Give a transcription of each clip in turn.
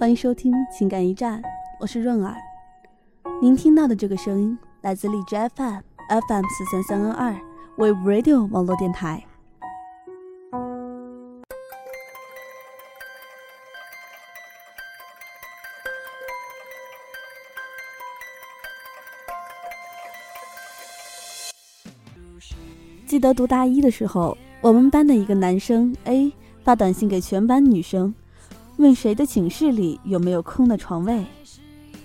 欢迎收听情感驿站，我是润儿。您听到的这个声音来自荔枝 FM FM 四三三二二 We Radio 网络电台。记得读大一的时候，我们班的一个男生 A 发短信给全班女生，问谁的寝室里有没有空的床位。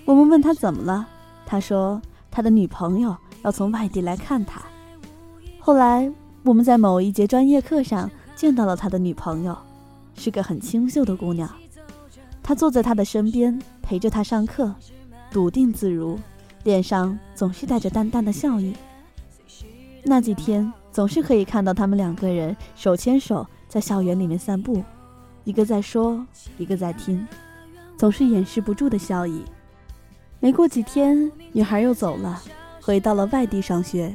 我们问他怎么了，他说他的女朋友要从外地来看他。后来我们在某一节专业课上见到了他的女朋友，是个很清秀的姑娘。他坐在他的身边陪着他上课，笃定自如，脸上总是带着淡淡的笑意。那几天。总是可以看到他们两个人手牵手在校园里面散步，一个在说，一个在听，总是掩饰不住的笑意。没过几天，女孩又走了，回到了外地上学。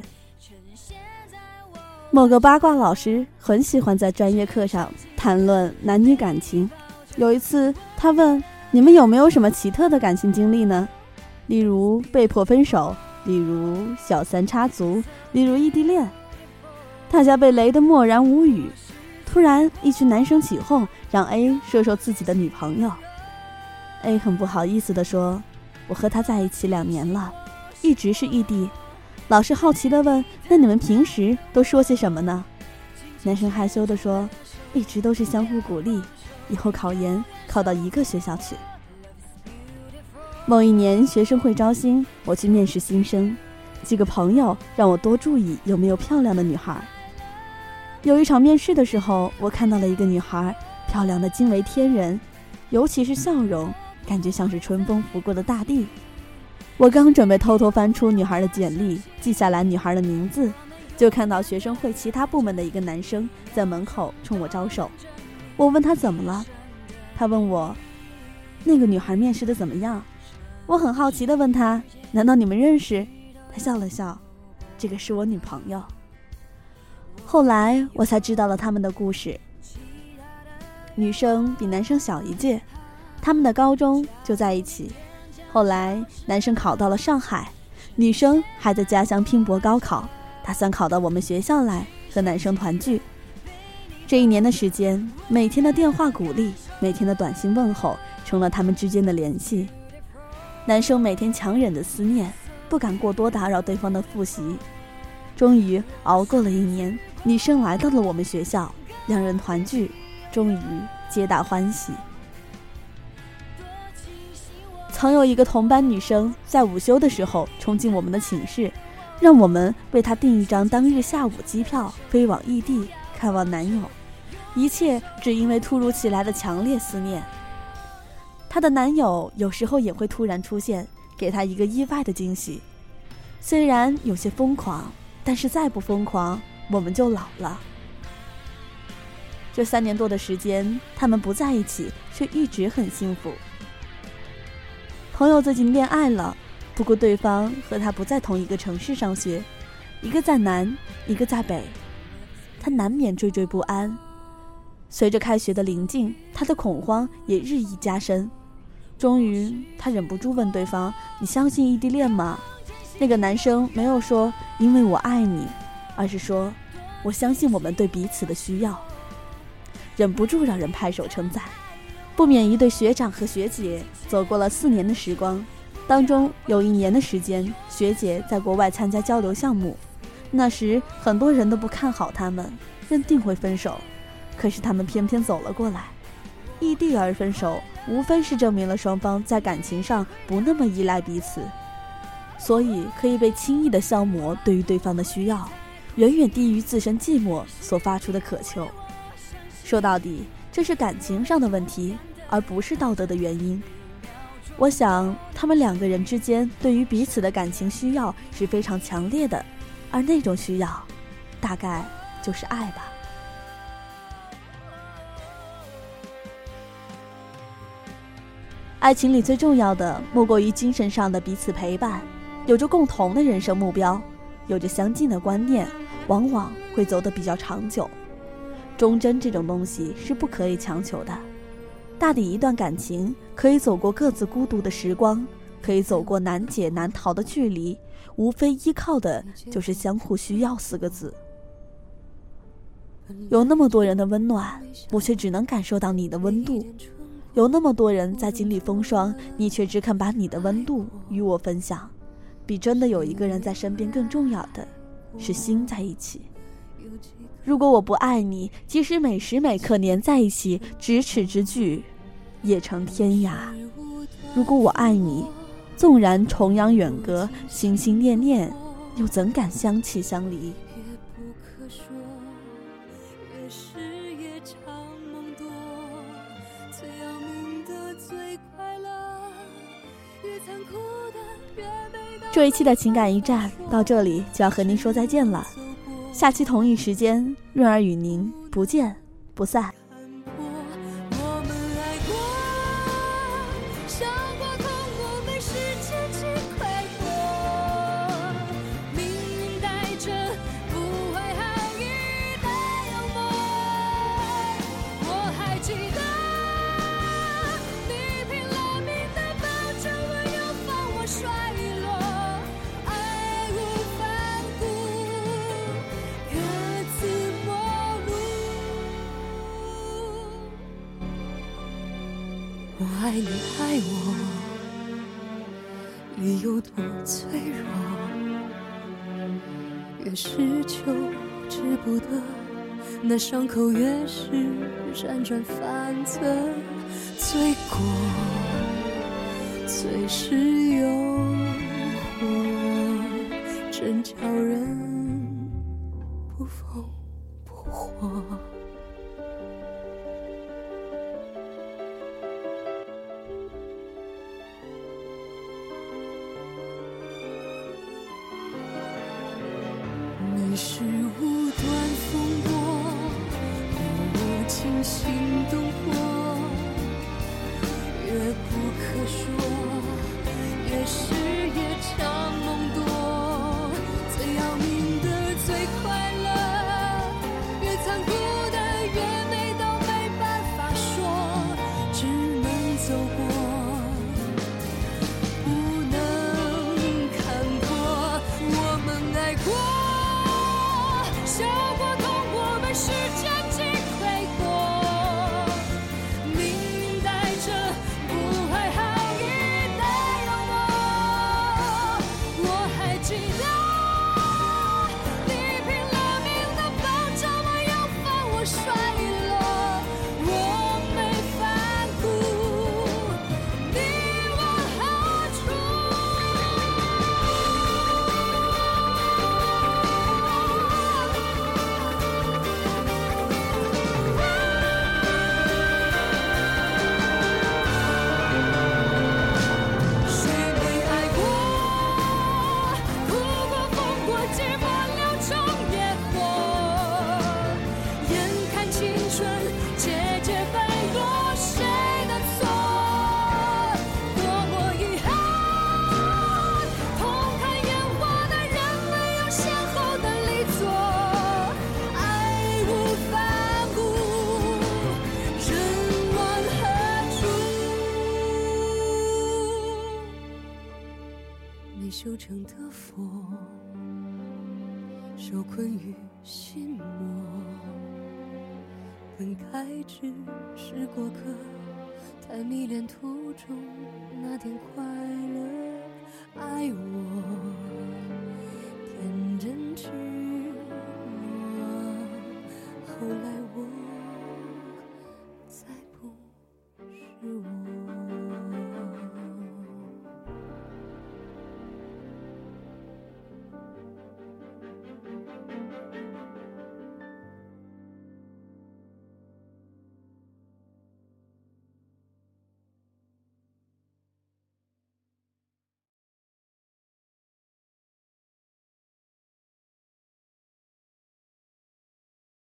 某个八卦老师很喜欢在专业课上谈论男女感情。有一次，他问：“你们有没有什么奇特的感情经历呢？例如被迫分手，例如小三插足，例如异地恋。”大家被雷得默然无语。突然，一群男生起哄，让 A 说说自己的女朋友。A 很不好意思地说：“我和她在一起两年了，一直是异地。”老师好奇地问：“那你们平时都说些什么呢？”男生害羞地说：“一直都是相互鼓励，以后考研考到一个学校去。”某一年学生会招新，我去面试新生，几个朋友让我多注意有没有漂亮的女孩。有一场面试的时候，我看到了一个女孩，漂亮的惊为天人，尤其是笑容，感觉像是春风拂过的大地。我刚准备偷偷翻出女孩的简历，记下来女孩的名字，就看到学生会其他部门的一个男生在门口冲我招手。我问他怎么了，他问我，那个女孩面试的怎么样？我很好奇的问他，难道你们认识？他笑了笑，这个是我女朋友。后来我才知道了他们的故事。女生比男生小一届，他们的高中就在一起。后来男生考到了上海，女生还在家乡拼搏高考，打算考到我们学校来和男生团聚。这一年的时间，每天的电话鼓励，每天的短信问候，成了他们之间的联系。男生每天强忍着思念，不敢过多打扰对方的复习。终于熬过了一年。女生来到了我们学校，两人团聚，终于皆大欢喜。曾有一个同班女生在午休的时候冲进我们的寝室，让我们为她订一张当日下午机票飞往异地看望男友，一切只因为突如其来的强烈思念。她的男友有时候也会突然出现，给她一个意外的惊喜，虽然有些疯狂，但是再不疯狂。我们就老了。这三年多的时间，他们不在一起，却一直很幸福。朋友最近恋爱了，不过对方和他不在同一个城市上学，一个在南，一个在北，他难免惴惴不安。随着开学的临近，他的恐慌也日益加深。终于，他忍不住问对方：“你相信异地恋吗？”那个男生没有说“因为我爱你”，而是说。我相信我们对彼此的需要，忍不住让人拍手称赞。不免一对学长和学姐走过了四年的时光，当中有一年的时间，学姐在国外参加交流项目。那时很多人都不看好他们，认定会分手，可是他们偏偏走了过来。异地而分手，无非是证明了双方在感情上不那么依赖彼此，所以可以被轻易的消磨对于对方的需要。远远低于自身寂寞所发出的渴求。说到底，这是感情上的问题，而不是道德的原因。我想，他们两个人之间对于彼此的感情需要是非常强烈的，而那种需要，大概就是爱吧。爱情里最重要的，莫过于精神上的彼此陪伴，有着共同的人生目标。有着相近的观念，往往会走得比较长久。忠贞这种东西是不可以强求的，大抵一段感情可以走过各自孤独的时光，可以走过难解难逃的距离，无非依靠的就是相互需要四个字。有那么多人的温暖，我却只能感受到你的温度；有那么多人在经历风霜，你却只肯把你的温度与我分享。比真的有一个人在身边更重要的是心在一起。如果我不爱你，即使每时每刻黏在一起，咫尺之距，也成天涯；如果我爱你，纵然重洋远隔，心心念念，又怎敢相弃相离？这一期的情感驿站到这里就要和您说再见了。下期同一时间，润儿与您不见不散。爱你爱我，越有多脆弱，越是求之不得，那伤口越是辗转反侧，罪过最是诱惑，真叫人不疯不活。走过。修成的佛，受困于心魔。本该只是过客，太迷恋途中那点快乐。爱我，